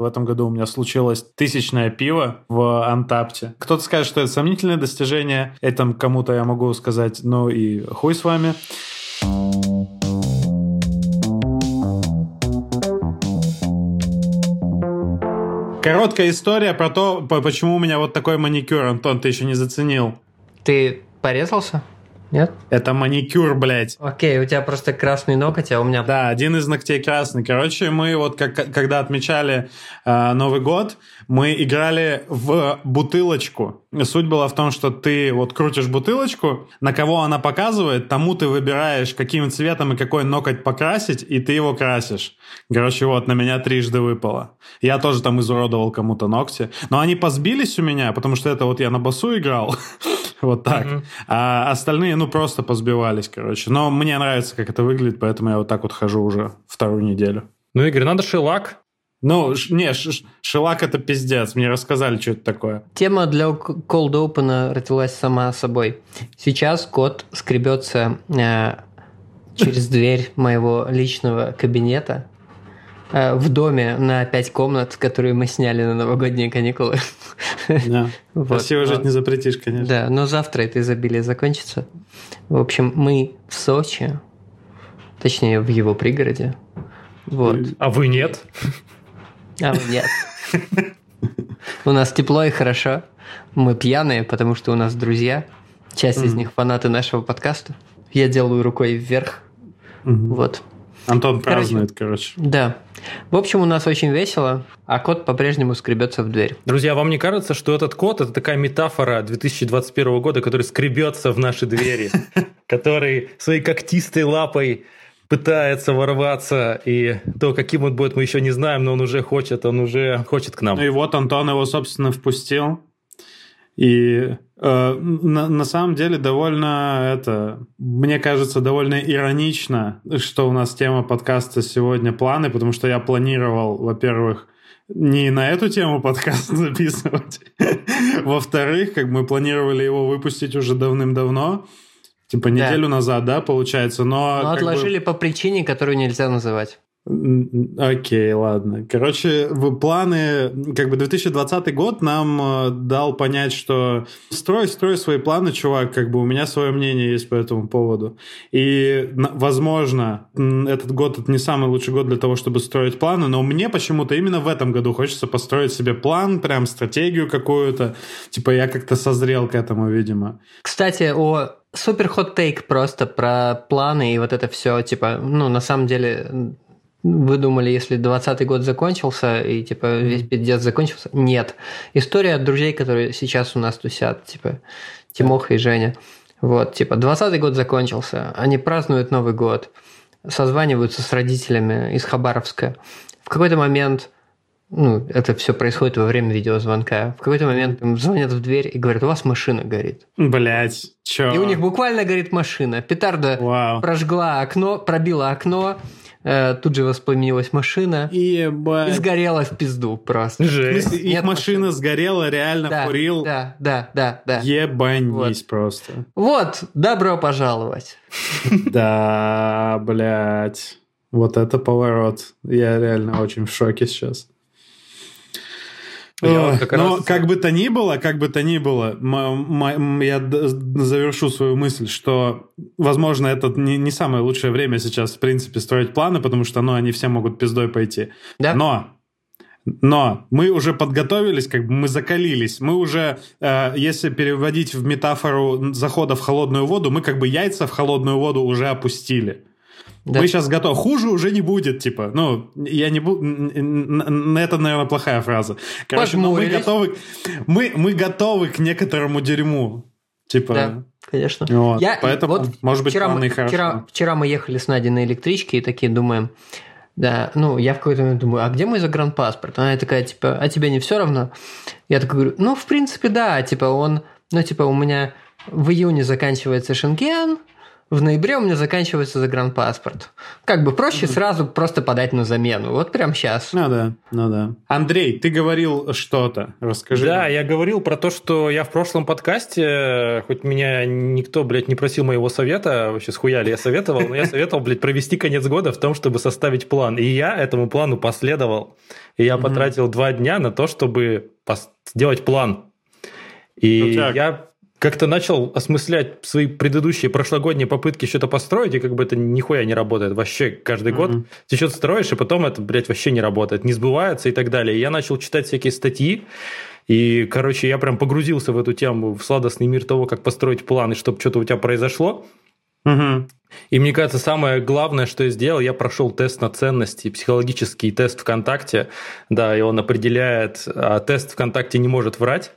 В этом году у меня случилось тысячное пиво в Антапте. Кто-то скажет, что это сомнительное достижение. Это кому-то я могу сказать, ну и хуй с вами. Короткая история про то, почему у меня вот такой маникюр, Антон, ты еще не заценил. Ты порезался? Нет? Это маникюр, блядь. Окей, у тебя просто красный ноготь, а у меня... Да, один из ногтей красный. Короче, мы вот как, когда отмечали э, Новый год, мы играли в бутылочку. Суть была в том, что ты вот крутишь бутылочку, на кого она показывает, тому ты выбираешь, каким цветом и какой ноготь покрасить, и ты его красишь. Короче, вот на меня трижды выпало. Я тоже там изуродовал кому-то ногти. Но они позбились у меня, потому что это вот я на басу играл. Вот так. Угу. А остальные, ну, просто позбивались, короче. Но мне нравится, как это выглядит, поэтому я вот так вот хожу уже вторую неделю. Ну, Игорь, надо шелак. Ну, не, шелак это пиздец. Мне рассказали, что это такое. Тема для Cold Open родилась сама собой. Сейчас кот скребется э, через дверь моего личного кабинета в доме на пять комнат, которые мы сняли на новогодние каникулы. Да. вот. Красиво жить не запретишь, конечно. Да, но завтра это изобилие закончится. В общем, мы в Сочи, точнее, в его пригороде. Вот. А вы нет? А вы нет. У нас тепло и хорошо. Мы пьяные, потому что у нас друзья. Часть из них фанаты нашего подкаста. Я делаю рукой вверх. Вот. Антон празднует, короче. Да. В общем, у нас очень весело, а кот по-прежнему скребется в дверь. Друзья, вам не кажется, что этот кот – это такая метафора 2021 года, который скребется в наши двери, который своей когтистой лапой пытается ворваться, и то, каким он будет, мы еще не знаем, но он уже хочет, он уже хочет к нам. Ну и вот Антон его, собственно, впустил. И э, на, на самом деле довольно это, мне кажется, довольно иронично, что у нас тема подкаста сегодня планы, потому что я планировал, во-первых, не на эту тему подкаст записывать. Во-вторых, как мы планировали его выпустить уже давным-давно, типа неделю да. назад, да, получается, но... Но отложили бы... по причине, которую нельзя называть. Окей, ладно. Короче, планы, как бы 2020 год нам э, дал понять, что строй, строй свои планы, чувак, как бы у меня свое мнение есть по этому поводу. И, возможно, этот год это не самый лучший год для того, чтобы строить планы, но мне почему-то именно в этом году хочется построить себе план, прям стратегию какую-то. Типа я как-то созрел к этому, видимо. Кстати, о супер хот тейк просто про планы и вот это все, типа, ну, на самом деле вы думали, если 20 год закончился и типа весь пиздец закончился? Нет. История от друзей, которые сейчас у нас тусят, типа Тимоха и Женя. Вот, типа, 20 год закончился, они празднуют Новый год, созваниваются с родителями из Хабаровска. В какой-то момент, ну, это все происходит во время видеозвонка, в какой-то момент им звонят в дверь и говорят, у вас машина горит. Блять, чё? И у них буквально горит машина. Петарда Вау. прожгла окно, пробила окно, Э, тут же воспламенилась машина. Ебать. И сгорела в пизду просто. Жесть. Их Нет машина машины. сгорела, реально да, курил. Да, да, да, да. Ебанись вот. просто. Вот, добро пожаловать. Да, блядь. Вот это поворот. Я реально очень в шоке сейчас. Я как Но раз... как бы то ни было, как бы то ни было, я завершу свою мысль, что, возможно, это не, не самое лучшее время сейчас, в принципе, строить планы, потому что, ну, они все могут пиздой пойти. Да? Но но мы уже подготовились, как бы мы закалились. Мы уже, э, если переводить в метафору захода в холодную воду, мы как бы яйца в холодную воду уже опустили. Да. Мы сейчас готовы. Хуже уже не будет, типа. Ну, я не буду... Это, наверное, плохая фраза. Короче, ну, мы готовы... Мы, мы готовы к некоторому дерьму. Типа... Да, конечно. Вот. Я, Поэтому, вот может быть, вчера мы, вчера, вчера мы ехали с Надей на электричке и такие думаем... Да, ну, я в какой-то момент думаю, а где мой загранпаспорт? Она такая, типа, а тебе не все равно? Я такой говорю, ну, в принципе, да, типа, он, ну, типа, у меня в июне заканчивается Шенген, в ноябре у меня заканчивается загранпаспорт. Как бы проще mm-hmm. сразу просто подать на замену. Вот прям сейчас. Ну да, ну да. Андрей, ты говорил что-то. Расскажи. Да, я говорил про то, что я в прошлом подкасте, хоть меня никто, блядь, не просил моего совета, вообще схуяли я советовал, но я советовал, блядь, провести конец года в том, чтобы составить план. И я этому плану последовал. И я mm-hmm. потратил два дня на то, чтобы сделать план. И ну, я как-то начал осмыслять свои предыдущие прошлогодние попытки что-то построить, и как бы это нихуя не работает. Вообще каждый mm-hmm. год ты что-то строишь, и потом это, блядь, вообще не работает, не сбывается и так далее. И я начал читать всякие статьи, и, короче, я прям погрузился в эту тему, в сладостный мир того, как построить план, и чтобы что-то у тебя произошло. Угу. И мне кажется, самое главное, что я сделал, я прошел тест на ценности, психологический тест ВКонтакте, да, и он определяет, а тест ВКонтакте не может врать.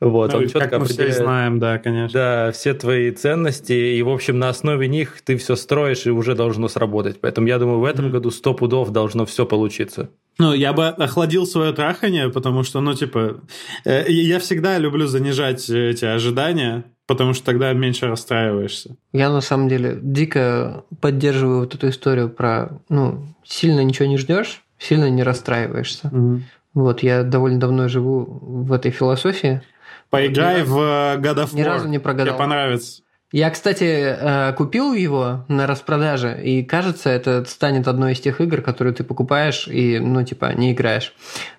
Вот, ну, он четко как мы определяет, все знаем, да, конечно. Да, все твои ценности, и, в общем, на основе них ты все строишь, и уже должно сработать. Поэтому я думаю, в этом mm году сто пудов должно все получиться. Ну, я бы охладил свое трахание, потому что, ну, типа, э, я всегда люблю занижать эти ожидания, потому что тогда меньше расстраиваешься. Я на самом деле дико поддерживаю вот эту историю про, ну, сильно ничего не ждешь, сильно не расстраиваешься. Угу. Вот, я довольно давно живу в этой философии. Поиграй в э, God of War. Ни разу не прогадал. Тебе понравится. Я, кстати, э, купил его на распродаже, и кажется, это станет одной из тех игр, которые ты покупаешь и, ну, типа, не играешь.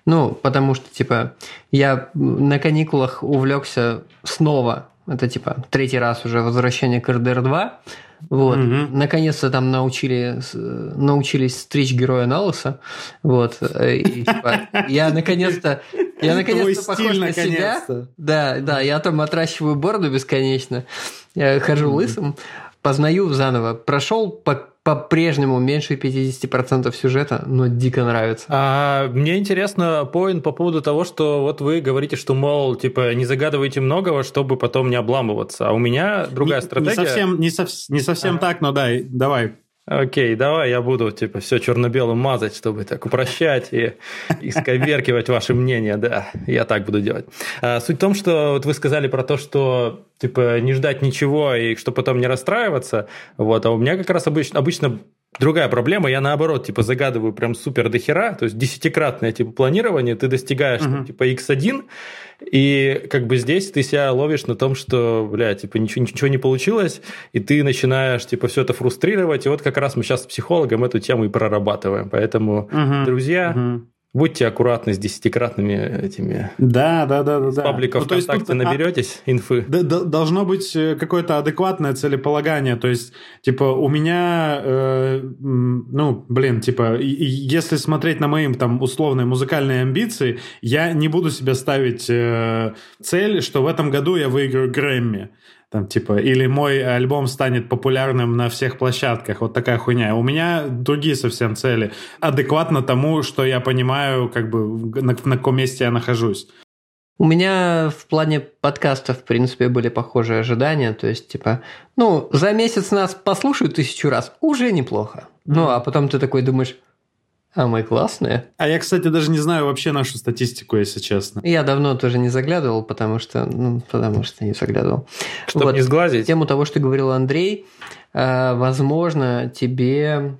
Ну, потому что, типа, я на каникулах увлекся снова это типа третий раз уже возвращение к РДР 2. Вот. Угу. Наконец-то там научили, научились стричь героя Налоса. Вот. И, типа, я наконец-то я наконец-то похож на себя. Да, да, я там отращиваю бороду бесконечно. Я хожу лысым, познаю заново. Прошел по по-прежнему меньше 50% сюжета, но дико нравится. А, мне интересно поинт по поводу того, что вот вы говорите, что, мол, типа, не загадывайте многого, чтобы потом не обламываться. А у меня другая не, стратегия. Не совсем, не, сов, не совсем ага. так, но да, давай. Окей, давай я буду типа все черно-белым мазать, чтобы так упрощать и исковеркивать ваше мнение, да, я так буду делать. А, суть в том, что вот вы сказали про то, что типа не ждать ничего и что потом не расстраиваться, вот, а у меня как раз обычно, обычно Другая проблема, я наоборот, типа, загадываю прям супер дохера, то есть десятикратное, типа, планирование, ты достигаешь, uh-huh. там, типа, x1, и как бы здесь ты себя ловишь на том, что, бля, типа, ничего, ничего не получилось, и ты начинаешь, типа, все это фрустрировать, и вот как раз мы сейчас с психологом эту тему и прорабатываем, поэтому, uh-huh. друзья, uh-huh. Будьте аккуратны с десятикратными этими. Да, да, да, да. С пабликов ну, ВКонтакте тут, наберетесь а, инфы. Да, да, должно быть э, какое-то адекватное целеполагание. То есть, типа, у меня, э, ну, блин, типа, если смотреть на мои там условные музыкальные амбиции, я не буду себе ставить э, цель, что в этом году я выиграю Грэмми там типа, или мой альбом станет популярным на всех площадках, вот такая хуйня. У меня другие совсем цели, адекватно тому, что я понимаю, как бы на, на каком месте я нахожусь. У меня в плане подкастов, в принципе, были похожие ожидания. То есть, типа, ну, за месяц нас послушают тысячу раз, уже неплохо. Ну, а потом ты такой думаешь, а мы классные. А я, кстати, даже не знаю вообще нашу статистику, если честно. Я давно тоже не заглядывал, потому что, ну, потому что не заглядывал. Чтобы вот. не сглазить. Тему того, что говорил Андрей, э, возможно, тебе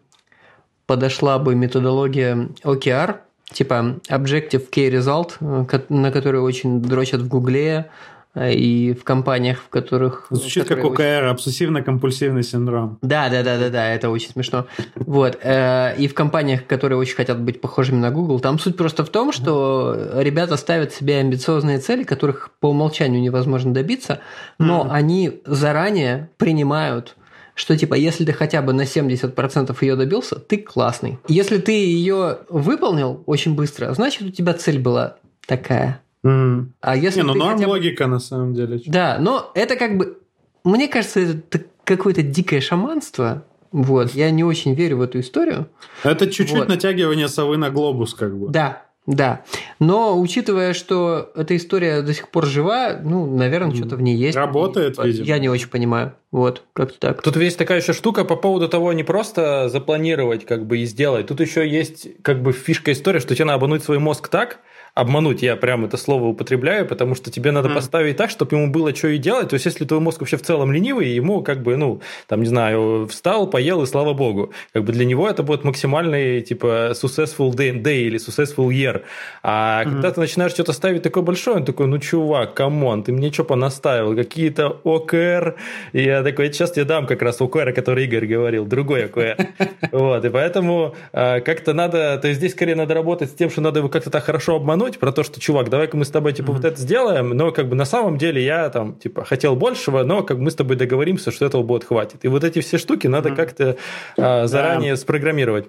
подошла бы методология OKR, типа Objective Key Result, э, на который очень дрочат в Гугле, и в компаниях, в которых... Звучит как ОКР, очень... обсессивно-компульсивный синдром. Да, да, да, да, да, это очень смешно. Вот. Э, и в компаниях, которые очень хотят быть похожими на Google, там суть просто в том, что ребята ставят себе амбициозные цели, которых по умолчанию невозможно добиться, но mm. они заранее принимают что типа, если ты хотя бы на 70% ее добился, ты классный. Если ты ее выполнил очень быстро, значит у тебя цель была такая. Mm. А если Не, ну норм бы... логика на самом деле. Да, но это как бы... Мне кажется, это какое-то дикое шаманство. Вот, я не очень верю в эту историю. Это чуть-чуть вот. натягивание совы на глобус, как бы. Да, Да. Но учитывая, что эта история до сих пор жива, ну, наверное, что-то в ней есть. Работает, видимо. Я не очень понимаю. Вот, как-то так. Тут есть такая еще штука по поводу того, не просто запланировать, как бы и сделать. Тут еще есть как бы фишка история, что тебе надо обмануть свой мозг так, обмануть, я прям это слово употребляю, потому что тебе надо mm. поставить так, чтобы ему было что и делать. То есть, если твой мозг вообще в целом ленивый, ему как бы, ну, там, не знаю, встал, поел, и слава богу. Как бы для него это будет максимальный, типа, successful day, day или successful year. А mm. когда ты начинаешь что-то ставить такое большое, он такой, ну, чувак, come on, ты мне что понаставил? Какие-то OKR. И я такой, сейчас я дам как раз OKR, который Игорь говорил, другой OKR. Вот, и поэтому а, как-то надо, то есть здесь скорее надо работать с тем, что надо его как-то так хорошо обмануть, намекнуть про то, что, чувак, давай-ка мы с тобой, типа, mm-hmm. вот это сделаем, но, как бы, на самом деле я, там, типа, хотел большего, но, как бы, мы с тобой договоримся, что этого будет хватит. И вот эти все штуки надо mm-hmm. как-то а, заранее да. спрограммировать.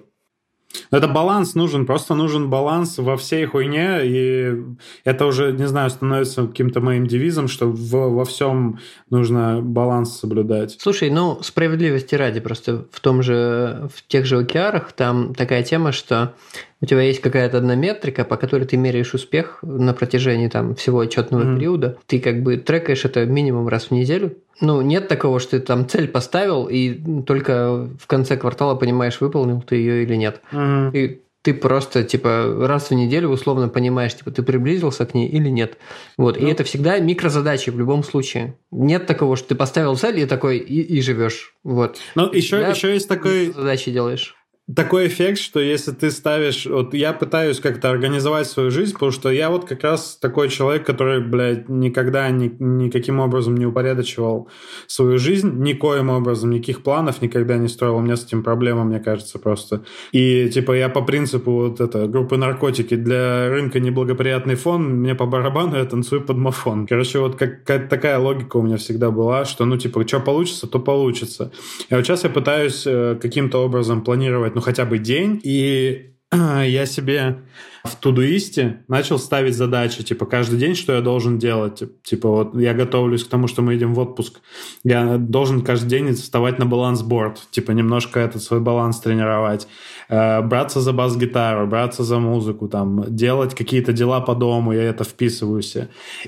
Это баланс нужен, просто нужен баланс во всей хуйне, и это уже, не знаю, становится каким-то моим девизом, что в, во всем нужно баланс соблюдать. Слушай, ну, справедливости ради, просто в том же, в тех же океарах там такая тема, что у тебя есть какая-то одна метрика, по которой ты меряешь успех на протяжении там всего отчетного mm-hmm. периода. Ты как бы трекаешь это минимум раз в неделю. Ну, нет такого, что ты там цель поставил, и только в конце квартала понимаешь, выполнил ты ее или нет. Mm-hmm. И ты просто, типа, раз в неделю условно понимаешь, типа, ты приблизился к ней или нет. Вот. Ну. И это всегда микрозадачи в любом случае. Нет такого, что ты поставил цель и такой, и, и живешь. Вот. Ну, еще, еще есть такой... Задачи делаешь такой эффект, что если ты ставишь... Вот я пытаюсь как-то организовать свою жизнь, потому что я вот как раз такой человек, который, блядь, никогда ни, никаким образом не упорядочивал свою жизнь, никоим образом, никаких планов никогда не строил. У меня с этим проблема, мне кажется, просто. И, типа, я по принципу вот это, группы наркотики для рынка неблагоприятный фон, мне по барабану я танцую под мафон. Короче, вот как, как такая логика у меня всегда была, что, ну, типа, что получится, то получится. И вот сейчас я пытаюсь э, каким-то образом планировать, ну, хотя бы день, и я себе в Тудуисте начал ставить задачи, типа, каждый день, что я должен делать. Типа, вот я готовлюсь к тому, что мы идем в отпуск. Я должен каждый день вставать на балансборд, типа, немножко этот свой баланс тренировать. Э, браться за бас-гитару, браться за музыку, там, делать какие-то дела по дому, я это вписываюсь.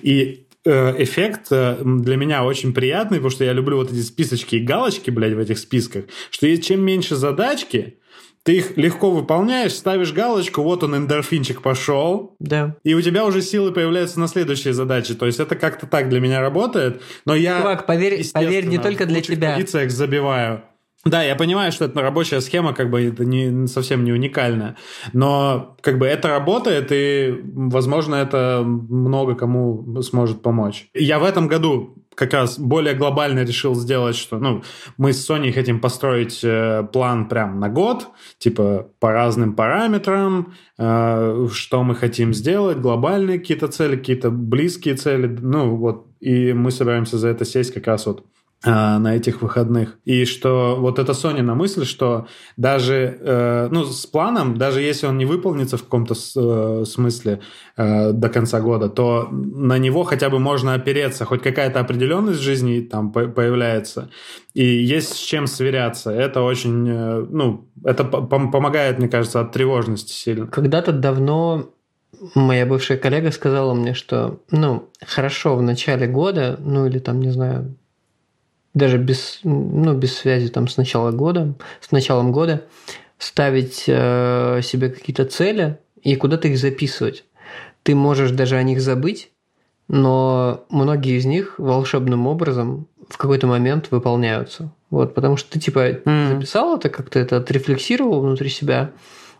И э, эффект э, для меня очень приятный, потому что я люблю вот эти списочки и галочки, блядь, в этих списках, что чем меньше задачки, ты их легко выполняешь, ставишь галочку, вот он, эндорфинчик пошел. Да. И у тебя уже силы появляются на следующие задачи. То есть это как-то так для меня работает. Но я, Чувак, поверь, поверь не только для тебя. В позициях забиваю. Да, я понимаю, что это рабочая схема, как бы это не, совсем не уникальная, но как бы это работает, и, возможно, это много кому сможет помочь. Я в этом году как раз более глобально решил сделать, что ну, мы с Соней хотим построить э, план прям на год, типа по разным параметрам, э, что мы хотим сделать, глобальные какие-то цели, какие-то близкие цели, ну вот, и мы собираемся за это сесть как раз вот на этих выходных. И что вот эта Сонина мысль, что даже э, ну, с планом, даже если он не выполнится в каком-то э, смысле э, до конца года, то на него хотя бы можно опереться, хоть какая-то определенность в жизни там появляется, и есть с чем сверяться. Это очень, э, ну, это помогает, мне кажется, от тревожности сильно. Когда-то давно моя бывшая коллега сказала мне, что, ну, хорошо в начале года, ну или там, не знаю, даже без, ну, без связи там с начала года, с началом года, ставить э, себе какие-то цели и куда-то их записывать. Ты можешь даже о них забыть, но многие из них волшебным образом в какой-то момент выполняются. Вот, потому что ты типа mm. записал это, как-то это отрефлексировал внутри себя,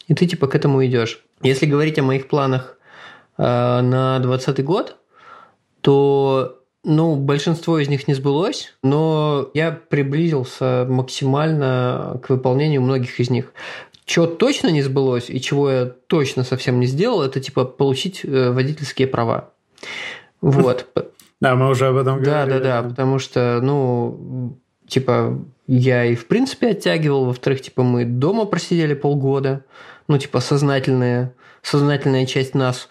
и ты типа к этому идешь. Если говорить о моих планах э, на 2020 год, то ну, большинство из них не сбылось, но я приблизился максимально к выполнению многих из них. Чего точно не сбылось и чего я точно совсем не сделал, это типа получить э, водительские права. Вот. Да, мы уже об этом говорили. Да, да, да, потому что, ну, типа, я и в принципе оттягивал, во-вторых, типа, мы дома просидели полгода, ну, типа, сознательная, сознательная часть нас.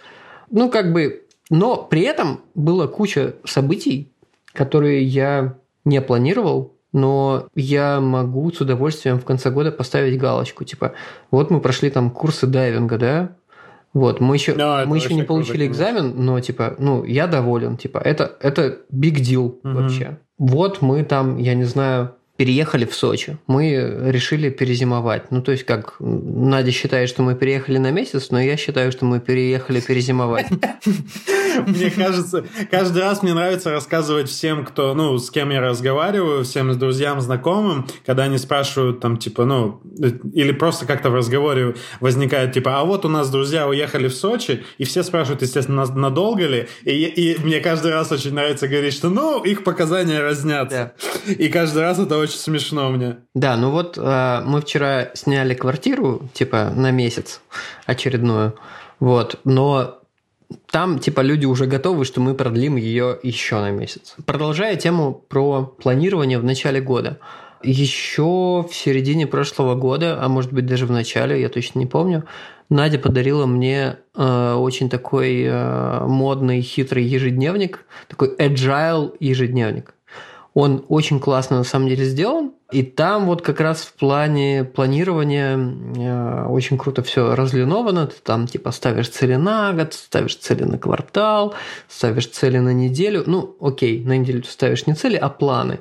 Ну, как бы, но при этом была куча событий, которые я не планировал, но я могу с удовольствием в конце года поставить галочку. Типа, вот мы прошли там курсы дайвинга, да, Вот, мы еще, no, мы еще не получили круто, экзамен, но типа, ну, я доволен, типа, это, это big deal угу. вообще. Вот мы там, я не знаю, переехали в Сочи. Мы решили перезимовать. Ну, то есть, как Надя считает, что мы переехали на месяц, но я считаю, что мы переехали перезимовать. Мне кажется, каждый раз мне нравится рассказывать всем, кто, ну, с кем я разговариваю, всем друзьям, знакомым, когда они спрашивают там, типа, ну, или просто как-то в разговоре возникает, типа, а вот у нас друзья уехали в Сочи, и все спрашивают, естественно, надолго ли, и, и мне каждый раз очень нравится говорить, что, ну, их показания разнятся. Да. И каждый раз это очень смешно мне. Да, ну вот э, мы вчера сняли квартиру, типа, на месяц очередную, вот, но там, типа, люди уже готовы, что мы продлим ее еще на месяц. Продолжая тему про планирование в начале года. Еще в середине прошлого года, а может быть даже в начале, я точно не помню, Надя подарила мне э, очень такой э, модный, хитрый ежедневник, такой agile ежедневник. Он очень классно на самом деле сделан. И там вот как раз в плане планирования э, очень круто все разлиновано. Ты там типа ставишь цели на год, ставишь цели на квартал, ставишь цели на неделю. Ну, окей, на неделю ты ставишь не цели, а планы.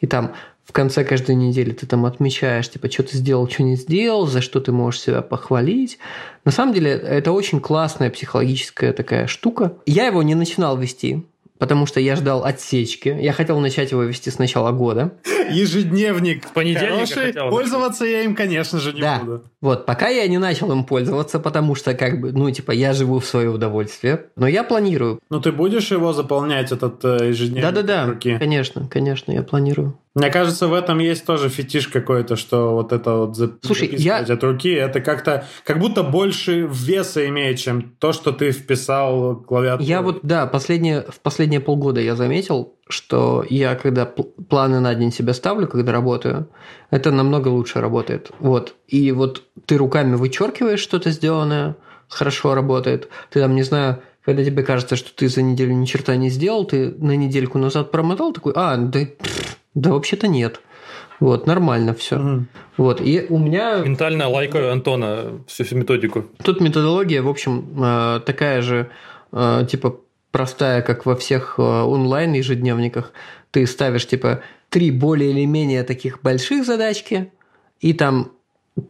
И там в конце каждой недели ты там отмечаешь, типа, что ты сделал, что не сделал, за что ты можешь себя похвалить. На самом деле, это очень классная психологическая такая штука. Я его не начинал вести, потому что я ждал отсечки. Я хотел начать его вести с начала года. Ежедневник с понедельника Хороший. Пользоваться я им, конечно же, не да. буду. Вот, пока я не начал им пользоваться, потому что, как бы, ну, типа, я живу в свое удовольствие, но я планирую. Ну, ты будешь его заполнять, этот э, ежедневник? Да-да-да, конечно, конечно, я планирую. Мне кажется, в этом есть тоже фетиш какой-то, что вот это вот Слушай, я... от руки, это как-то, как будто больше веса имеет, чем то, что ты вписал клавиатуру. Я вот, да, последние, в последние полгода я заметил, что я, когда планы на день себе ставлю, когда работаю, это намного лучше работает. Вот. И вот ты руками вычеркиваешь что-то сделанное, хорошо работает. Ты там, не знаю, когда тебе кажется, что ты за неделю ни черта не сделал, ты на недельку назад промотал, такой, а, да, да вообще-то нет. Вот, нормально все. Угу. Вот, и у меня... Ментально лайкаю Антона всю, всю методику. Тут методология, в общем, э, такая же, э, типа, простая, как во всех э, онлайн ежедневниках. Ты ставишь, типа, три более или менее таких больших задачки, и там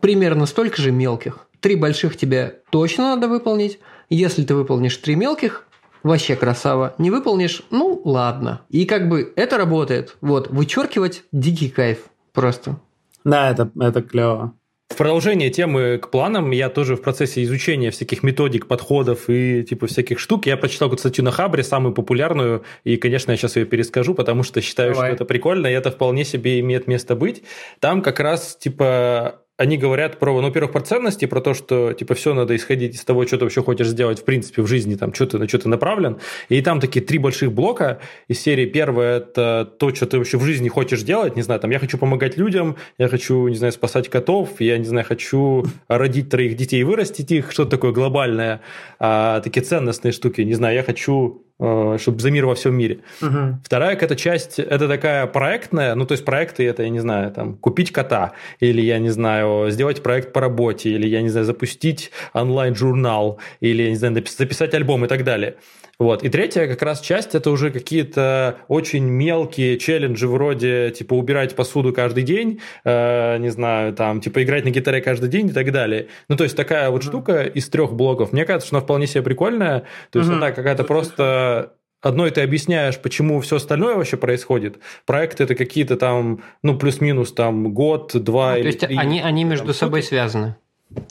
примерно столько же мелких. Три больших тебе точно надо выполнить. Если ты выполнишь три мелких, вообще красава. Не выполнишь, ну ладно. И как бы это работает. Вот, вычеркивать дикий кайф просто. Да, это, это клево. В продолжение темы к планам, я тоже в процессе изучения всяких методик, подходов и типа всяких штук, я прочитал какую-то статью на Хабре, самую популярную, и, конечно, я сейчас ее перескажу, потому что считаю, Давай. что это прикольно, и это вполне себе имеет место быть. Там как раз, типа, они говорят про, ну, во-первых, про ценности, про то, что, типа, все надо исходить из того, что ты вообще хочешь сделать, в принципе, в жизни, там, что ты, на что ты направлен. И там такие три больших блока из серии. Первое – это то, что ты вообще в жизни хочешь делать. Не знаю, там, я хочу помогать людям, я хочу, не знаю, спасать котов, я, не знаю, хочу родить троих детей и вырастить их, что-то такое глобальное. А, такие ценностные штуки. Не знаю, я хочу чтобы за мир во всем мире. Угу. Вторая какая-то часть, это такая проектная, ну, то есть проекты это, я не знаю, там, купить кота, или, я не знаю, сделать проект по работе, или, я не знаю, запустить онлайн-журнал, или, я не знаю, записать альбом и так далее. Вот. И третья как раз часть это уже какие-то очень мелкие челленджи вроде типа убирать посуду каждый день, э, не знаю, там типа играть на гитаре каждый день и так далее. Ну то есть такая вот mm-hmm. штука из трех блоков. Мне кажется, что она вполне себе прикольная. То есть mm-hmm. она какая-то просто одной ты объясняешь, почему все остальное вообще происходит. Проекты это какие-то там, ну, плюс-минус там год, два ну, или То есть три, они, они между там, собой связаны.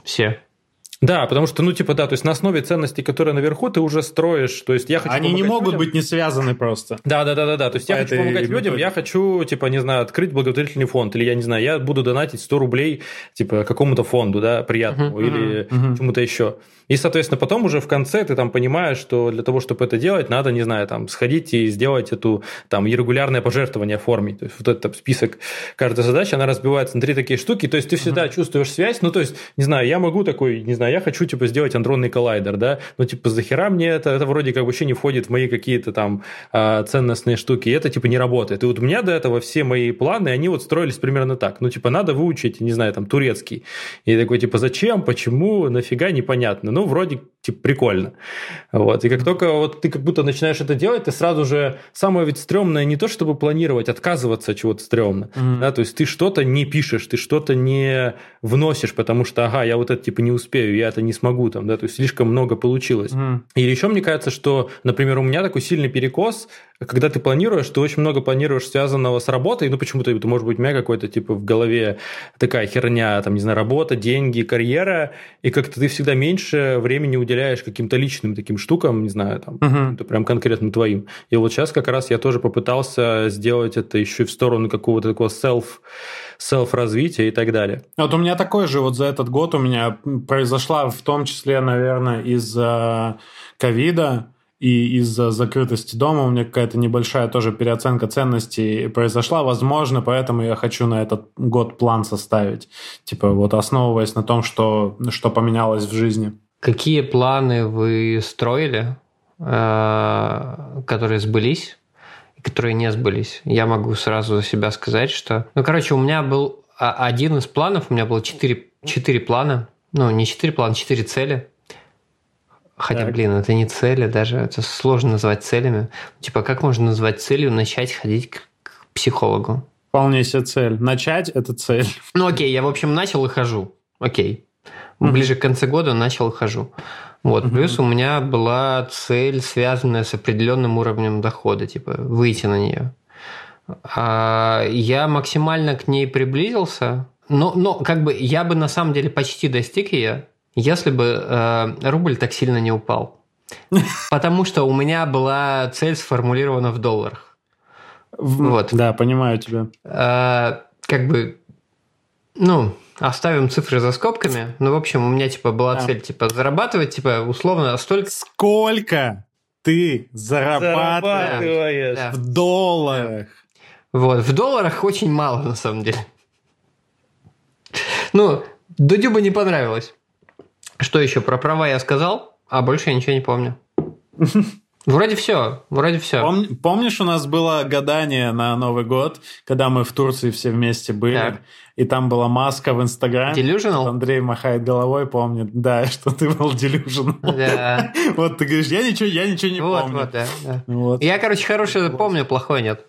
Все. Да, потому что, ну, типа, да, то есть на основе ценностей, которые наверху, ты уже строишь, то есть я хочу Они не могут людям. быть не связаны просто. Да, да, да, да, да, то есть я хочу помогать людям, методике. я хочу, типа, не знаю, открыть благотворительный фонд, или я не знаю, я буду донатить 100 рублей, типа, какому-то фонду, да, приятному, uh-huh, или uh-huh. чему-то еще. И, соответственно, потом уже в конце ты там понимаешь, что для того, чтобы это делать, надо, не знаю, там, сходить и сделать эту, там, регулярное пожертвование оформить. То есть вот этот список каждой задачи, она разбивается на три такие штуки, то есть ты всегда uh-huh. чувствуешь связь, ну, то есть, не знаю, я могу такой, не знаю, я хочу, типа, сделать андронный коллайдер, да, ну, типа, захера мне это, это вроде как вообще не входит в мои какие-то там э, ценностные штуки, и это, типа, не работает. И вот у меня до этого все мои планы, они вот строились примерно так, ну, типа, надо выучить, не знаю, там, турецкий. И такой, типа, зачем, почему, нафига, непонятно. Ну, вроде, типа, прикольно. Вот, и как только вот ты как будто начинаешь это делать, ты сразу же, самое ведь стрёмное не то, чтобы планировать, отказываться от чего-то стрёмно, mm-hmm. да, то есть ты что-то не пишешь, ты что-то не вносишь, потому что, ага, я вот это типа не успею, я это не смогу, там, да, то есть слишком много получилось. Mm. Или еще мне кажется, что, например, у меня такой сильный перекос, когда ты планируешь, ты очень много планируешь связанного с работой, ну почему-то, это может быть у меня какой-то типа в голове такая херня, там, не знаю, работа, деньги, карьера, и как-то ты всегда меньше времени уделяешь каким-то личным таким штукам, не знаю, там, uh-huh. прям конкретно твоим. И вот сейчас как раз я тоже попытался сделать это еще в сторону какого-то такого self селф-развития и так далее. Вот у меня такой же вот за этот год у меня произошла в том числе, наверное, из-за ковида, и из-за закрытости дома у меня какая-то небольшая тоже переоценка ценностей произошла. Возможно, поэтому я хочу на этот год план составить. Типа вот основываясь на том, что, что поменялось в жизни. Какие планы вы строили, э, которые сбылись? которые не сбылись. Я могу сразу за себя сказать, что... Ну, короче, у меня был один из планов, у меня было четыре, четыре плана. Ну, не четыре плана, четыре цели. Хотя, так. блин, это не цели даже, это сложно назвать целями. Типа, как можно назвать целью начать ходить к, к психологу? Вполне себе цель. Начать – это цель. Ну, окей, я, в общем, начал и хожу. Окей. Ближе к концу года начал и хожу. Вот. Угу. Плюс у меня была цель, связанная с определенным уровнем дохода, типа выйти на нее. А я максимально к ней приблизился, но, но как бы я бы на самом деле почти достиг ее, если бы э, рубль так сильно не упал. Потому что у меня была цель сформулирована в долларах. Вот. Да, понимаю тебя. Э, как бы, ну, Оставим цифры за скобками. Ну, в общем, у меня, типа, была да. цель, типа, зарабатывать, типа, условно, столько... Сколько ты зарабатываешь, зарабатываешь. в долларах? Вот, в долларах очень мало, на самом деле. Ну, Дудю бы не понравилось. Что еще? Про права я сказал, а больше я ничего не помню. Вроде все, вроде все. Пом, помнишь, у нас было гадание на Новый год, когда мы в Турции все вместе были, так. и там была маска в Инстаграме. Delusional? Андрей махает головой, помнит, да, что ты был delusional. Да. Вот ты говоришь, я ничего, я ничего не помню. Вот, да, да. Вот. Я, короче, хорошее помню, плохое нет.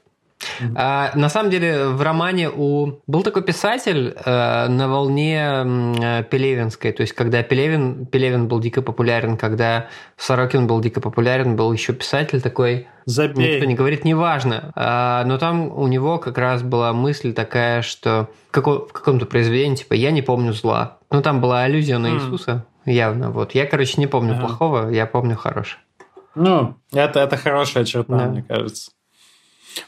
А, на самом деле в романе у был такой писатель э, на волне э, Пелевинской, то есть когда Пелевин Пелевин был дико популярен, когда Сорокин был дико популярен, был еще писатель такой. Забей. Никто не говорит, неважно. А, но там у него как раз была мысль такая, что в, каком- в каком-то произведении типа я не помню зла. Ну там была аллюзия на Иисуса явно. Вот я, короче, не помню ага. плохого, я помню хорошее. Ну, это, это хорошая черта, да. мне кажется.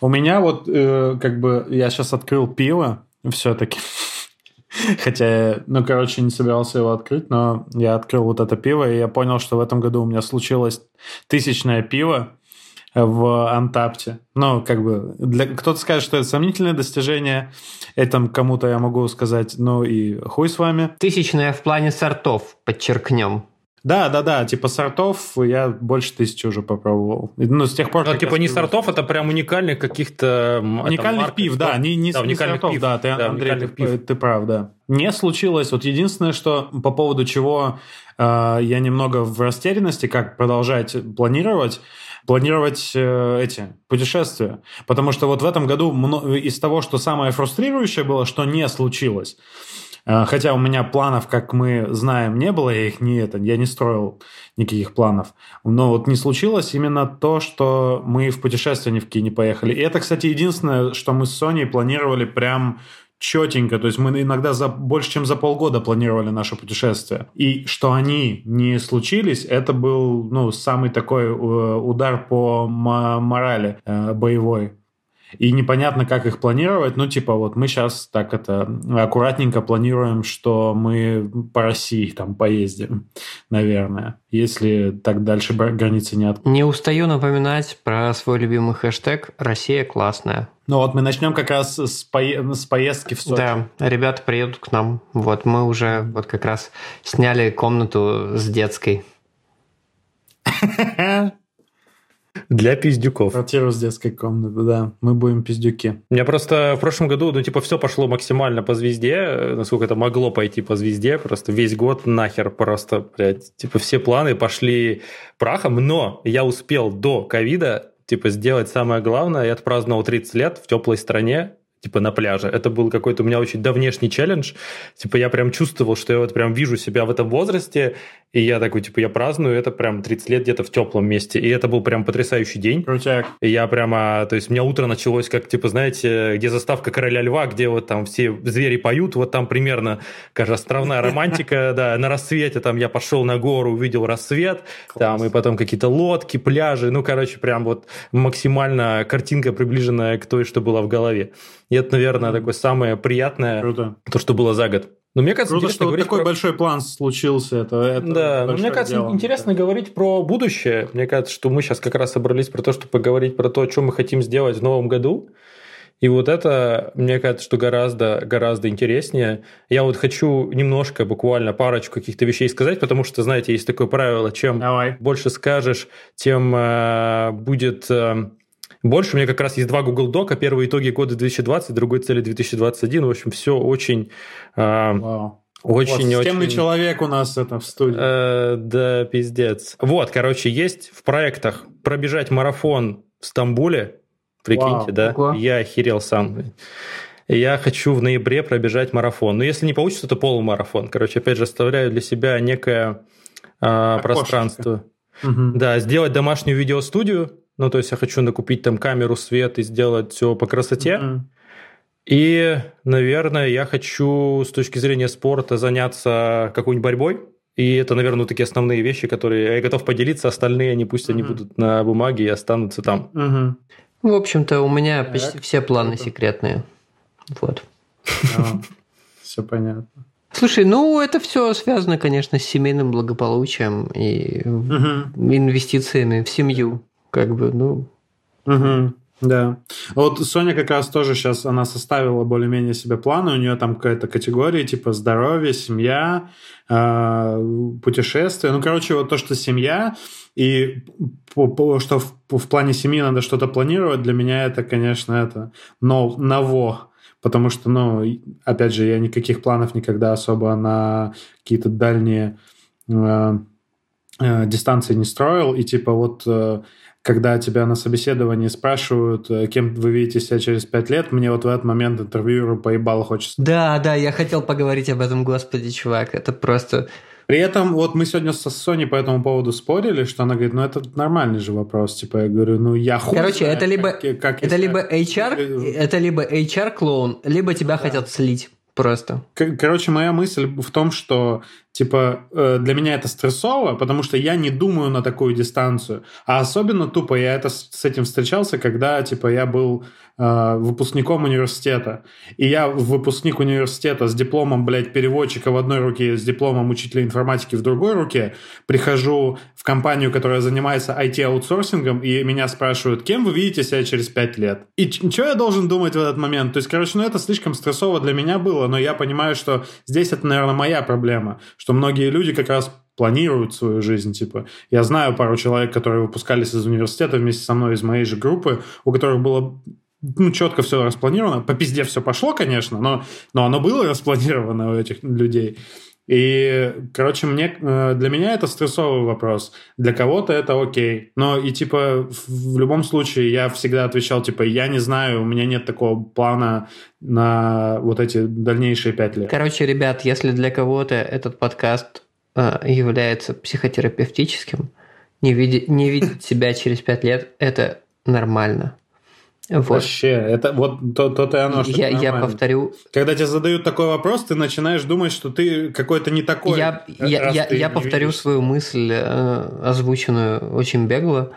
У меня вот э, как бы я сейчас открыл пиво все-таки. Хотя, ну, короче, не собирался его открыть, но я открыл вот это пиво, и я понял, что в этом году у меня случилось тысячное пиво в Антапте. Ну, как бы, для... кто-то скажет, что это сомнительное достижение, этому кому-то я могу сказать, ну и хуй с вами. Тысячное в плане сортов, подчеркнем. Да, да, да, типа сортов я больше тысячи уже попробовал. Ну, с тех пор... Ну, типа не сортов, это прям уникальных каких-то... Уникальных маркет, пив, да, не, не, да, не сортов, пив. да, ты, да, Андрей, ты, пив. ты прав, да. Не случилось, вот единственное, что по поводу чего э, я немного в растерянности, как продолжать планировать, планировать э, эти путешествия. Потому что вот в этом году из того, что самое фрустрирующее было, что не случилось, хотя у меня планов, как мы знаем, не было, я их не это, я не строил никаких планов. Но вот не случилось именно то, что мы в путешествие ни в какие не поехали. И это, кстати, единственное, что мы с Соней планировали прям четенько, то есть мы иногда за больше, чем за полгода планировали наше путешествие. И что они не случились, это был ну, самый такой э, удар по морали э, боевой. И непонятно, как их планировать. Ну, типа, вот мы сейчас так это аккуратненько планируем, что мы по России там поездим, наверное, если так дальше границы не от... Не устаю напоминать про свой любимый хэштег «Россия классная». Ну вот мы начнем как раз с, по... с поездки в Сочи. Да, ребята приедут к нам. Вот мы уже вот как раз сняли комнату с детской. Для пиздюков. Квартиру с детской комнаты, да. Мы будем пиздюки. У меня просто в прошлом году, ну, типа, все пошло максимально по звезде, насколько это могло пойти по звезде, просто весь год нахер просто, блядь, типа, все планы пошли прахом, но я успел до ковида, типа, сделать самое главное, я отпраздновал 30 лет в теплой стране, типа на пляже. Это был какой-то у меня очень давнешний челлендж. Типа я прям чувствовал, что я вот прям вижу себя в этом возрасте, и я такой, типа, я праздную это прям 30 лет где-то в теплом месте. И это был прям потрясающий день. Крутяк. И я прямо, то есть у меня утро началось как, типа, знаете, где заставка Короля Льва, где вот там все звери поют, вот там примерно, кажется, островная романтика, да, на рассвете там я пошел на гору, увидел рассвет, там, и потом какие-то лодки, пляжи, ну, короче, прям вот максимально картинка приближенная к той, что была в голове. И это, наверное, такое самое приятное, Круто. то, что было за год. Но мне кажется, Круто, что вот такой про... большой план случился. Это, это да, но мне кажется, дело. интересно говорить про будущее. Мне кажется, что мы сейчас как раз собрались про то, чтобы поговорить про то, что мы хотим сделать в новом году. И вот это, мне кажется, что гораздо, гораздо интереснее. Я вот хочу немножко, буквально парочку каких-то вещей сказать, потому что, знаете, есть такое правило, чем Давай. больше скажешь, тем э, будет... Э, больше. У меня как раз есть два Google Дока. Первые итоги года 2020, другой цели 2021. В общем, все очень... Э, Вау. Очень, вот, системный очень... человек у нас это в студии. Э, да, пиздец. Вот, короче, есть в проектах пробежать марафон в Стамбуле. Прикиньте, Вау. да? Ого. Я охерел сам. Я хочу в ноябре пробежать марафон. Но если не получится, то полумарафон. Короче, опять же, оставляю для себя некое э, пространство. Угу. Да, сделать домашнюю видеостудию ну, то есть я хочу накупить там камеру, свет и сделать все по красоте. Mm-hmm. И, наверное, я хочу с точки зрения спорта заняться какой-нибудь борьбой. И это, наверное, такие основные вещи, которые я готов поделиться. Остальные, они пусть mm-hmm. они будут на бумаге и останутся там. Mm-hmm. В общем-то, у меня так. почти все планы секретные. Вот. Все понятно. Слушай, ну это все связано, конечно, с семейным благополучием и инвестициями в семью как бы, ну... Угу. Да. Вот Соня как раз тоже сейчас, она составила более-менее себе планы, у нее там какая-то категория типа здоровье, семья, э, путешествия. Ну, короче, вот то, что семья, и что в, в плане семьи надо что-то планировать, для меня это, конечно, это но, ново. Потому что, ну, опять же, я никаких планов никогда особо на какие-то дальние э, э, дистанции не строил. И типа вот... Э, когда тебя на собеседовании спрашивают, э, кем вы видите себя через пять лет, мне вот в этот момент интервьюеру поебало хочется. Да, да, я хотел поговорить об этом, господи, чувак, это просто... При этом вот мы сегодня со Соней по этому поводу спорили, что она говорит, ну это нормальный же вопрос, типа я говорю, ну я хуй Короче, знаю, это либо как, как это либо HR, это либо HR клоун, либо тебя да. хотят слить просто. Короче, моя мысль в том, что типа э, для меня это стрессово, потому что я не думаю на такую дистанцию. А особенно тупо я это с этим встречался, когда типа я был э, выпускником университета. И я выпускник университета с дипломом, блядь, переводчика в одной руке, с дипломом учителя информатики в другой руке, прихожу в компанию, которая занимается IT-аутсорсингом, и меня спрашивают, кем вы видите себя через пять лет? И что я должен думать в этот момент? То есть, короче, ну это слишком стрессово для меня было, но я понимаю, что здесь это, наверное, моя проблема, что многие люди как раз планируют свою жизнь, типа. Я знаю пару человек, которые выпускались из университета вместе со мной из моей же группы, у которых было ну, четко все распланировано. По пизде все пошло, конечно, но, но оно было распланировано у этих людей. И, короче, мне, э, для меня это стрессовый вопрос. Для кого-то это окей. Но и, типа, в любом случае я всегда отвечал, типа, я не знаю, у меня нет такого плана на вот эти дальнейшие пять лет. Короче, ребят, если для кого-то этот подкаст э, является психотерапевтическим, не видеть, не видеть себя через пять лет, это нормально. Вот. Вообще, это вот то, то, то и оно, что я, я повторю. Когда тебе задают такой вопрос, ты начинаешь думать, что ты какой-то не такой. Я, я, я, я повторю видишь. свою мысль, э, озвученную очень бегло.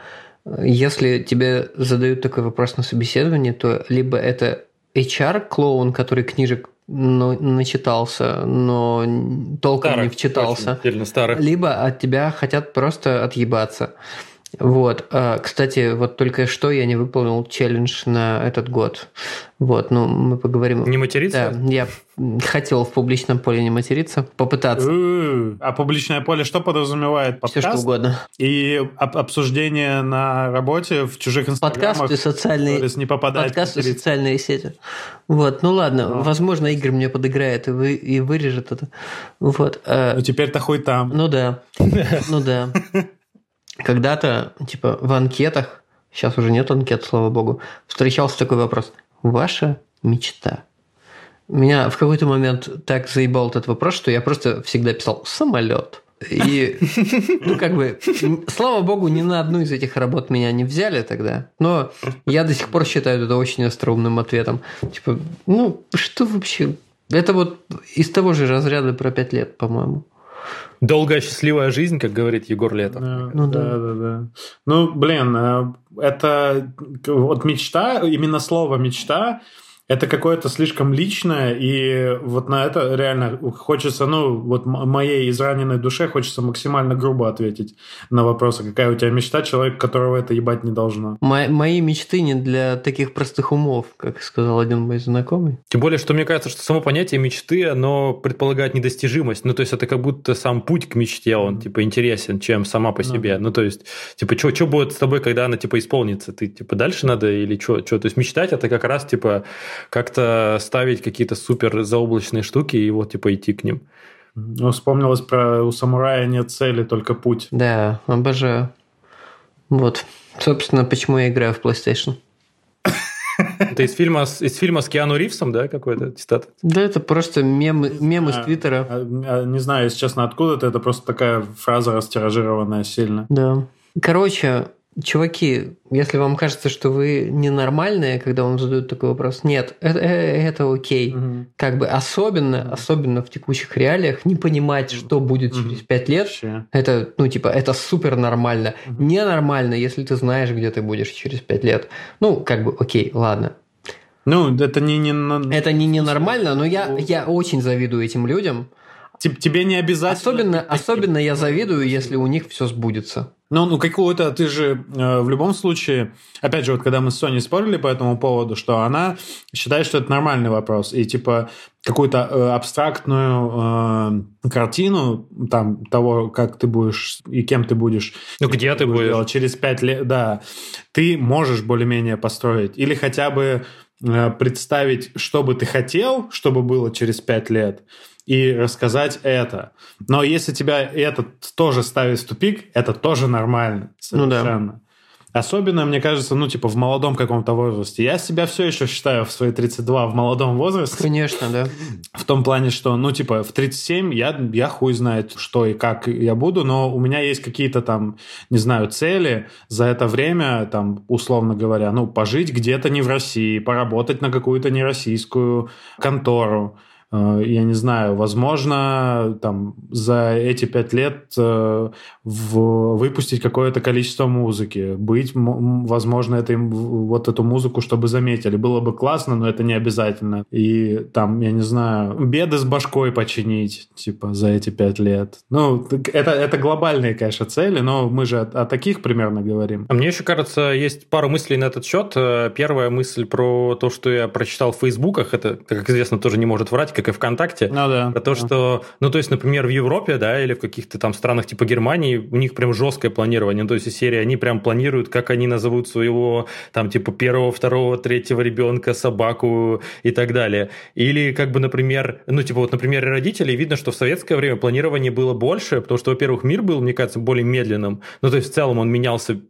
если тебе задают такой вопрос на собеседовании, то либо это HR-клоун, который книжек ну, начитался, но толком старых, не вчитался. Старых. Либо от тебя хотят просто отъебаться. Вот. А, кстати, вот только что я не выполнил челлендж на этот год. Вот, ну, мы поговорим. Не материться? Да, я хотел в публичном поле не материться, попытаться. А публичное поле что подразумевает? Подкаст? Все что угодно. И обсуждение на работе в чужих инстаграмах? Подкасты, социальные... То есть не попадать Подкасты, социальные сети. Вот, ну ладно, ну. возможно, Игорь мне подыграет и, вы, и вырежет это. Вот. А ну, теперь-то хуй там. Ну да, ну да. Когда-то, типа, в анкетах, сейчас уже нет анкет, слава богу, встречался такой вопрос. Ваша мечта? Меня в какой-то момент так заебал этот вопрос, что я просто всегда писал «самолет». И, ну, как бы, слава богу, ни на одну из этих работ меня не взяли тогда. Но я до сих пор считаю это очень остроумным ответом. Типа, ну, что вообще? Это вот из того же разряда про пять лет, по-моему. Долгая счастливая жизнь, как говорит Егор Летов. Да, ну, да, да, да, да. Ну, блин, э, это вот мечта, именно слово мечта, это какое-то слишком личное, и вот на это реально хочется, ну, вот моей израненной душе хочется максимально грубо ответить на вопрос, какая у тебя мечта, человек, которого это ебать не должно. Мои, мои мечты не для таких простых умов, как сказал один мой знакомый. Тем более, что мне кажется, что само понятие мечты, оно предполагает недостижимость. Ну, то есть, это как будто сам путь к мечте, он, типа, интересен, чем сама по себе. Ну, ну то есть, типа, что будет с тобой, когда она, типа, исполнится? Ты, типа, дальше надо или что? То есть, мечтать это как раз, типа, как-то ставить какие-то супер заоблачные штуки и вот типа идти к ним. Ну, вспомнилось про «У самурая нет цели, только путь». Да, обожаю. Вот. Собственно, почему я играю в PlayStation. Это из фильма, из фильма с Киану Ривзом, да, какой-то цитат? Да, это просто мем, мем из Твиттера. А, а, не знаю, если честно, откуда это. Это просто такая фраза растиражированная сильно. Да. Короче, Чуваки, если вам кажется, что вы ненормальные, когда вам задают такой вопрос, нет, это, э, это окей. Угу. Как бы особенно, особенно в текущих реалиях, не понимать, что будет угу. через пять лет, Вообще. это, ну, типа, это супер нормально. Угу. Ненормально, если ты знаешь, где ты будешь через пять лет. Ну, как бы, окей, ладно. Ну, это не, не... Это не ненормально, но я, я очень завидую этим людям. Тебе не обязательно... Особенно, особенно я завидую, если у них все сбудется. Ну, ну какого-то ты же э, в любом случае, опять же, вот когда мы с Соней спорили по этому поводу, что она считает, что это нормальный вопрос, и типа какую-то э, абстрактную э, картину там того, как ты будешь и кем ты будешь. Ну, где ты будешь? Делать, через пять лет, да, ты можешь более-менее построить. Или хотя бы э, представить, что бы ты хотел, чтобы было через пять лет, и рассказать это. Но если тебя это тоже ставит в тупик, это тоже нормально. Совершенно. Ну да. Особенно, мне кажется, ну, типа, в молодом каком-то возрасте. Я себя все еще считаю в свои 32 в молодом возрасте. Конечно, да. В том плане, что, ну, типа, в 37 я, я хуй знает, что и как я буду, но у меня есть какие-то там, не знаю, цели за это время, там, условно говоря, ну, пожить где-то не в России, поработать на какую-то нероссийскую контору, я не знаю, возможно, там за эти пять лет э, в, выпустить какое-то количество музыки, быть, возможно, это вот эту музыку, чтобы заметили. Было бы классно, но это не обязательно. И там, я не знаю, беды с башкой починить, типа, за эти пять лет. Ну, это, это глобальные, конечно, цели, но мы же о, о таких примерно говорим. А мне еще кажется, есть пару мыслей на этот счет. Э, первая мысль про то, что я прочитал в Фейсбуках, это, как известно, тоже не может врать, как и ВКонтакте. Ну да. Про то, что, ну то есть, например, в Европе, да, или в каких-то там странах типа Германии, у них прям жесткое планирование. Ну, то есть, из серии они прям планируют, как они назовут своего там типа первого, второго, третьего ребенка, собаку и так далее. Или как бы, например, ну типа вот, например, родителей видно, что в советское время планирование было больше, потому что, во-первых, мир был, мне кажется, более медленным. Ну, то есть, в целом он менялся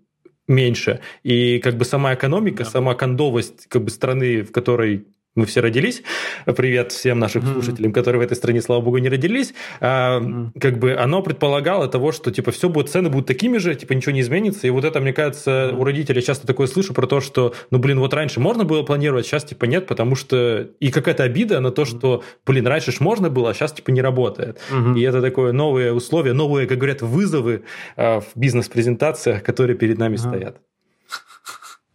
меньше. И как бы сама экономика, да. сама кондовость как бы страны, в которой мы все родились. Привет всем нашим mm-hmm. слушателям, которые в этой стране, слава богу, не родились. А, mm-hmm. Как бы оно предполагало того, что типа все будет, цены будут такими же, типа ничего не изменится. И вот это, мне кажется, mm-hmm. у родителей часто такое слышу про то, что, ну блин, вот раньше можно было планировать, сейчас типа нет, потому что и какая-то обида на то, что, блин, раньше ж можно было, а сейчас типа не работает. Mm-hmm. И это такое новые условия, новые, как говорят, вызовы а, в бизнес-презентациях, которые перед нами mm-hmm. стоят.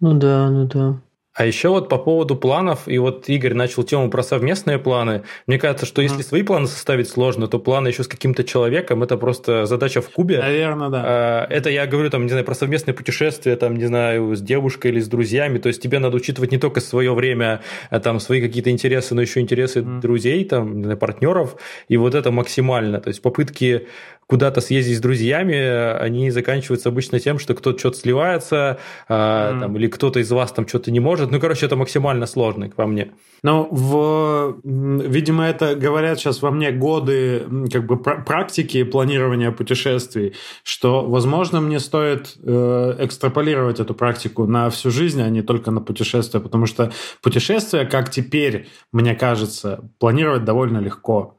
Ну да, ну да. А еще вот по поводу планов, и вот Игорь начал тему про совместные планы. Мне кажется, что если свои планы составить сложно, то планы еще с каким-то человеком это просто задача в кубе. Наверное, да. А, это я говорю там, не знаю, про совместные путешествия, там, не знаю, с девушкой или с друзьями. То есть тебе надо учитывать не только свое время, а там свои какие-то интересы, но еще интересы mm. друзей, там, партнеров. И вот это максимально. То есть попытки куда-то съездить с друзьями, они заканчиваются обычно тем, что кто-то что-то сливается, mm. там, или кто-то из вас там что-то не может. Ну, короче, это максимально сложно по мне. Ну, в, видимо, это говорят сейчас во мне годы как бы практики планирования путешествий, что, возможно, мне стоит э, экстраполировать эту практику на всю жизнь, а не только на путешествия, потому что путешествия, как теперь, мне кажется, планировать довольно легко.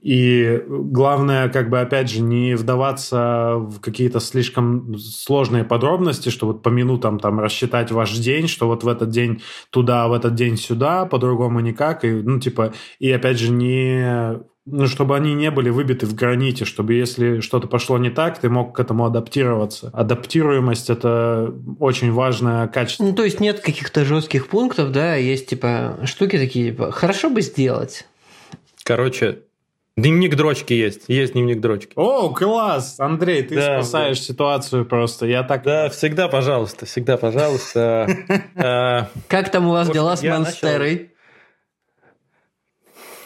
И главное, как бы, опять же, не вдаваться в какие-то слишком сложные подробности, что вот по минутам там рассчитать ваш день, что вот в этот день туда, в этот день сюда, по-другому никак. И, ну, типа, и опять же, не ну, чтобы они не были выбиты в граните, чтобы если что-то пошло не так, ты мог к этому адаптироваться. Адаптируемость — это очень важное качество. Ну, то есть нет каких-то жестких пунктов, да, есть, типа, штуки такие, типа, хорошо бы сделать. Короче, Дневник дрочки есть. Есть дневник дрочки. О, класс! Андрей, ты да, спасаешь да. ситуацию просто. Я так... Да, всегда пожалуйста, всегда пожалуйста. А, как там у вас дела с Монстерой?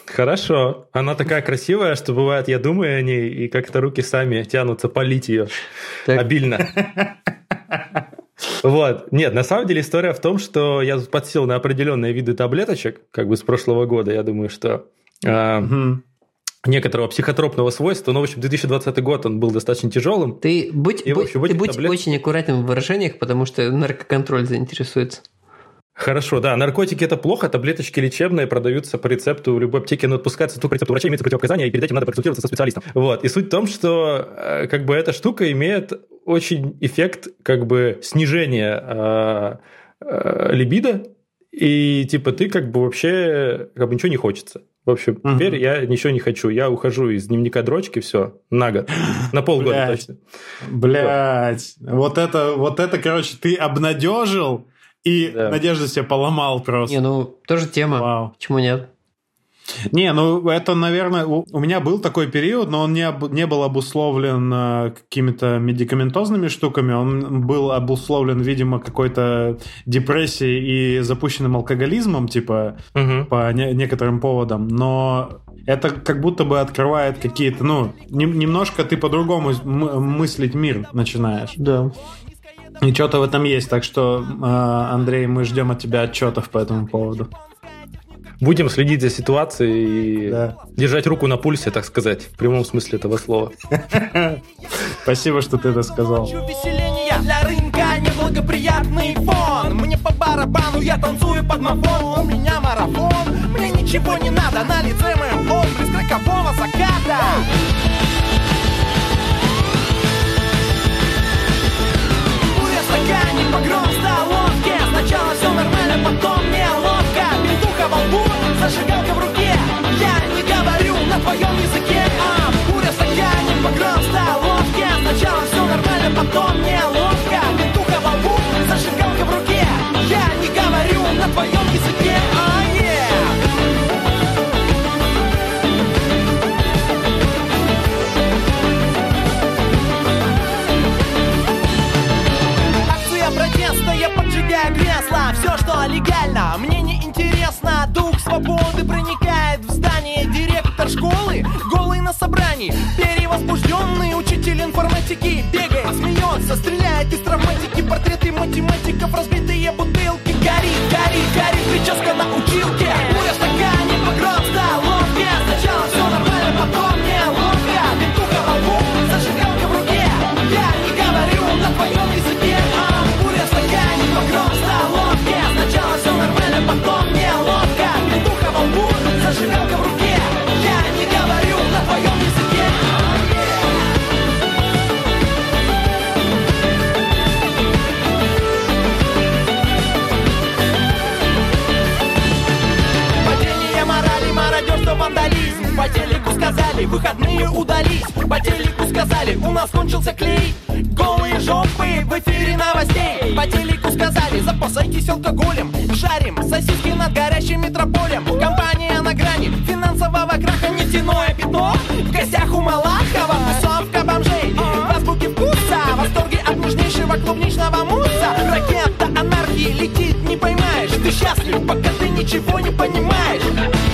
Хорошо. Она такая красивая, что бывает, я думаю о ней, и как-то руки сами тянутся полить ее обильно. Вот. Нет, на самом деле история в том, что я подсел на определенные виды таблеточек, как бы с прошлого года. Я думаю, что некоторого психотропного свойства. Но, в общем, 2020 год он был достаточно тяжелым. Ты будь, и, будь, общем, ты будь таблет... очень аккуратен в выражениях, потому что наркоконтроль заинтересуется. Хорошо, да, наркотики это плохо, таблеточки лечебные продаются по рецепту в любой аптеке, но отпускаются только рецепту врача, имеется противопоказания, и перед этим надо проконсультироваться со специалистом. Вот, и суть в том, что э, как бы эта штука имеет очень эффект как бы снижения э, э, либидо, и типа ты как бы вообще как бы ничего не хочется. В общем, угу. теперь я ничего не хочу. Я ухожу из дневника дрочки, все, на год. На полгода Блядь. точно. Блять. Вот это, вот это, короче, ты обнадежил и да. надежду себе поломал просто. Не, ну, тоже тема. Вау. Почему нет? Не, ну это, наверное, у, у меня был такой период, но он не, об, не был обусловлен э, какими-то медикаментозными штуками, он был обусловлен, видимо, какой-то депрессией и запущенным алкоголизмом, типа, угу. по не, некоторым поводам, но это как будто бы открывает какие-то, ну, не, немножко ты по-другому мыслить мир начинаешь. Да. И что-то в этом есть, так что, э, Андрей, мы ждем от тебя отчетов по этому поводу. Будем следить за ситуацией и да. держать руку на пульсе, так сказать, в прямом смысле этого слова. Спасибо, что ты это сказал. для рынка неблагоприятный фон Мне по барабану, я танцую под мафон У меня марафон, мне ничего не надо На лице моем отблеск рокового заката Буря в стакане, погром в столовке Сначала все нормально, потом неловко Бинтуха во лбу, зажигалка в руке. Я не говорю на твоем языке. А буря в стакане, погром в столовке Сначала все нормально, потом неловко Бинтуха во лбу, зажигалка в руке. Я не говорю на твоем языке. А все, что легально Мне свободы проникает в здание Директор школы, голый на собрании Перевозбужденный учитель информатики Бегает, смеется, стреляет из травматики Портреты математиков, разбитые сказали, выходные удались. По телеку сказали, у нас кончился клей. Голые жопы в эфире новостей. По телеку сказали, запасайтесь алкоголем. Жарим сосиски над горящим метрополем. Компания на грани финансового краха. Нефтяное пятно в гостях у Малахова. Тусовка бомжей. В азбуке вкуса Восторги от нежнейшего клубничного мусса. Ракета анархии летит, не поймаешь. Ты счастлив, пока ты ничего не понимаешь